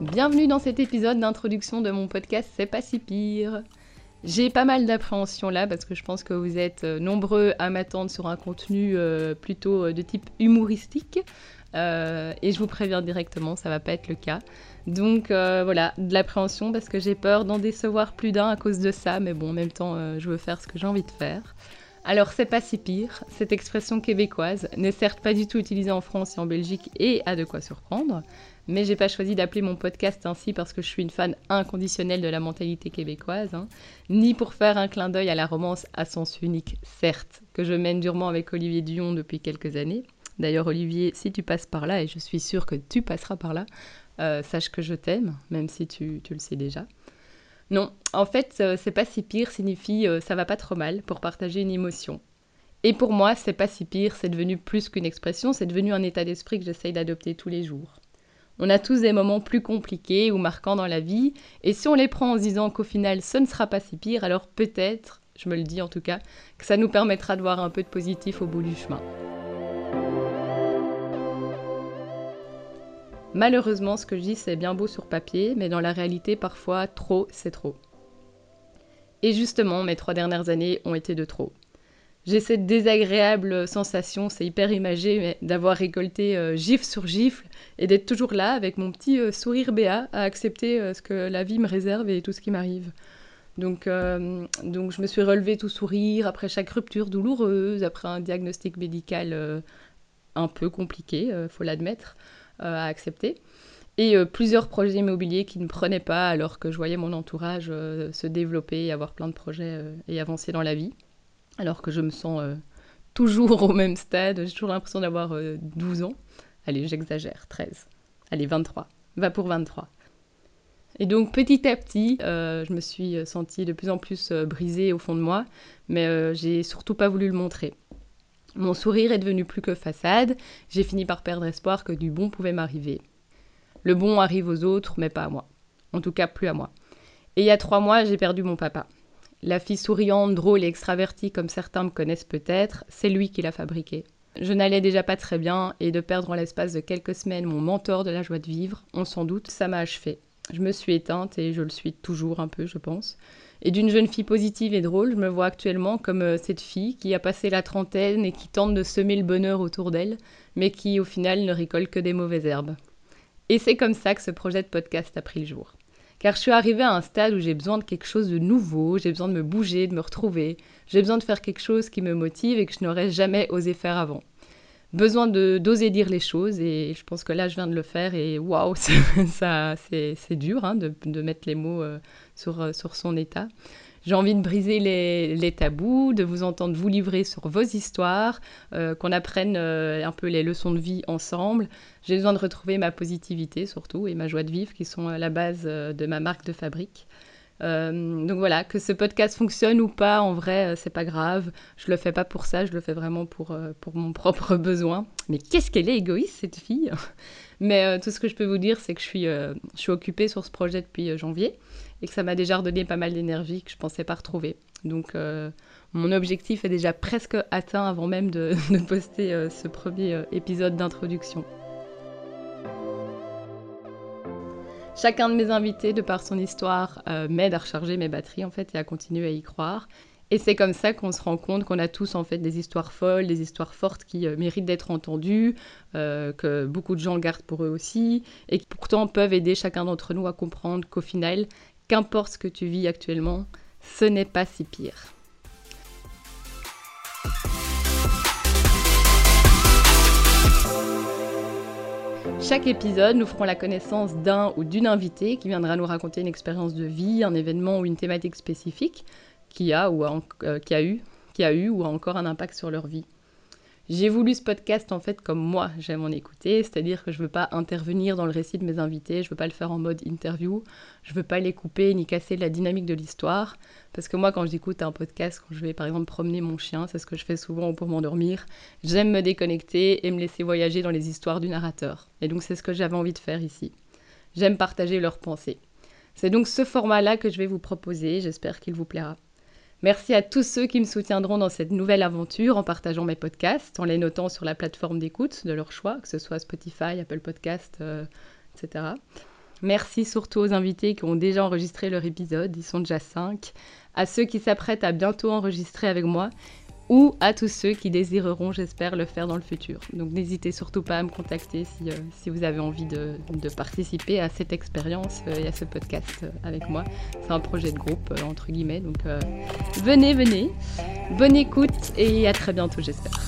Bienvenue dans cet épisode d'introduction de mon podcast C'est pas si pire. J'ai pas mal d'appréhension là parce que je pense que vous êtes euh, nombreux à m'attendre sur un contenu euh, plutôt euh, de type humoristique. et je vous préviens directement, ça va pas être le cas. Donc voilà, de l'appréhension parce que j'ai peur d'en décevoir plus d'un à cause de ça, mais bon, en même temps, je veux faire ce que j'ai envie de faire. Alors c'est pas si pire, cette expression québécoise n'est certes pas du tout utilisée en France et en Belgique et a de quoi surprendre, mais j'ai pas choisi d'appeler mon podcast ainsi parce que je suis une fan inconditionnelle de la mentalité québécoise, hein, ni pour faire un clin d'œil à la romance à sens unique, certes, que je mène durement avec Olivier Dion depuis quelques années. D'ailleurs, Olivier, si tu passes par là, et je suis sûre que tu passeras par là, euh, sache que je t'aime, même si tu, le sais déjà. Non, en fait, euh, c'est pas si pire signifie euh, ça va pas trop mal pour partager une émotion. Et pour moi, c'est pas si pire, c'est devenu plus qu'une expression, c'est devenu un état d'esprit que j'essaye d'adopter tous les jours. On a tous des moments plus compliqués ou marquants dans la vie, et si on les prend en se disant qu'au final ce ne sera pas si pire, alors peut-être, je me le dis en tout cas, que ça nous permettra de voir un peu de positif au bout du chemin. Malheureusement, ce que je dis, c'est bien beau sur papier, mais dans la réalité, parfois, trop, c'est trop. Et justement, mes trois dernières années ont été de trop. J'ai cette désagréable sensation, c'est hyper imagé, d'avoir récolté euh, gifle sur gifle et d'être toujours là avec mon petit euh, sourire béat à accepter euh, ce que la vie me réserve et tout ce qui m'arrive. Donc, donc je me suis relevée tout sourire après chaque rupture douloureuse, après un diagnostic médical un peu compliqué, faut l'admettre, à accepter. Et plusieurs projets immobiliers qui ne prenaient pas alors que je voyais mon entourage se développer, avoir plein de projets et avancer dans la vie alors que je me sens euh, toujours au même stade. J'ai toujours l'impression d'avoir 12 euh, ans. Allez, j'exagère, 13. Allez, 23. Va pour 23. Et donc petit à petit, euh, je me suis sentie de plus en plus brisée au fond de moi, mais j'ai surtout pas voulu le montrer. Mon sourire est devenu plus que façade, j'ai fini par perdre espoir que du bon pouvait m'arriver. Le bon arrive aux autres, mais pas à moi. En tout cas, plus à moi. Et il y a trois mois, j'ai perdu mon papa. La fille souriante, drôle et extravertie comme certains me connaissent peut-être, c'est lui qui l'a fabriquée. Je n'allais déjà pas très bien et de perdre en l'espace de quelques semaines mon mentor de la joie de vivre, on s'en doute, ça m'a achevé. Je me suis éteinte et je le suis toujours un peu, je pense. Et d'une jeune fille positive et drôle, je me vois actuellement comme euh, cette fille qui a passé la trentaine et qui tente de semer le bonheur autour d'elle, mais qui au final ne récolte que des mauvaises herbes. Et c'est comme ça que ce projet de podcast a pris le jour car je suis arrivée à un stade où j'ai besoin de quelque chose de nouveau, j'ai besoin de me bouger, de me retrouver, j'ai besoin de faire quelque chose qui me motive et que je n'aurais jamais osé faire avant. Besoin d'oser dire les choses et je pense que là je viens de le faire et waouh, ça, c'est dur hein, de, de, mettre les mots euh, sur, euh, sur son état. J'ai envie de briser les, tabous, de vous entendre vous livrer sur vos histoires, euh, qu'on apprenne un peu les leçons de vie ensemble. J'ai besoin de retrouver ma positivité surtout et ma joie de vivre qui sont la base de ma marque de fabrique. Donc voilà, que ce podcast fonctionne ou pas, en vrai, c'est pas grave. Je le fais pas pour ça, je le fais vraiment pour, pour mon propre besoin. Mais qu'est-ce qu'elle est égoïste, cette fille Mais tout ce que je peux vous dire, c'est que je suis, je suis occupée sur ce projet depuis janvier et que ça m'a déjà redonné pas mal d'énergie que je pensais pas retrouver. Donc euh, mon objectif est déjà presque atteint avant même de, poster euh, ce premier euh, épisode d'introduction. Chacun de mes invités, de par son histoire, m'aide à recharger mes batteries en fait et à continuer à y croire. Et c'est comme ça qu'on se rend compte qu'on a tous en fait des histoires folles, des histoires fortes qui euh, méritent d'être entendues, euh, que beaucoup de gens gardent pour eux aussi, et qui pourtant peuvent aider chacun d'entre nous à comprendre qu'au final, qu'importe ce que tu vis actuellement, ce n'est pas si pire. Chaque épisode, nous ferons la connaissance d'un ou d'une invitée qui viendra nous raconter une expérience de vie, un événement ou une thématique spécifique qui a, ou euh, a eu, qui a eu ou a encore un impact sur leur vie. J'ai voulu ce podcast en fait comme moi j'aime en écouter, c'est-à-dire que je ne veux pas intervenir dans le récit de mes invités, je ne veux pas le faire en mode interview, je veux pas les couper ni casser la dynamique de l'histoire, parce que moi quand j'écoute un podcast, quand je vais par exemple promener mon chien, c'est ce que je fais souvent pour m'endormir, j'aime me déconnecter et me laisser voyager dans les histoires du narrateur. Et donc c'est ce que j'avais envie de faire ici. J'aime partager leurs pensées. C'est donc ce format-là que je vais vous proposer, j'espère qu'il vous plaira. Merci à tous ceux qui me soutiendront dans cette nouvelle aventure en partageant mes podcasts, en les notant sur la plateforme d'écoute de leur choix, que ce soit Spotify, Apple Podcast, euh, etc. Merci surtout aux invités qui ont déjà enregistré leur épisode, ils sont déjà cinq, à ceux qui s'apprêtent à bientôt enregistrer avec moi ou à tous ceux qui désireront, j'espère, le faire dans le futur. Donc n'hésitez surtout pas à me contacter si, euh, vous avez envie de, participer à cette expérience euh, et à ce podcast euh, avec moi. C'est un projet de groupe, entre guillemets, donc venez, venez. Bonne écoute et à très bientôt, j'espère.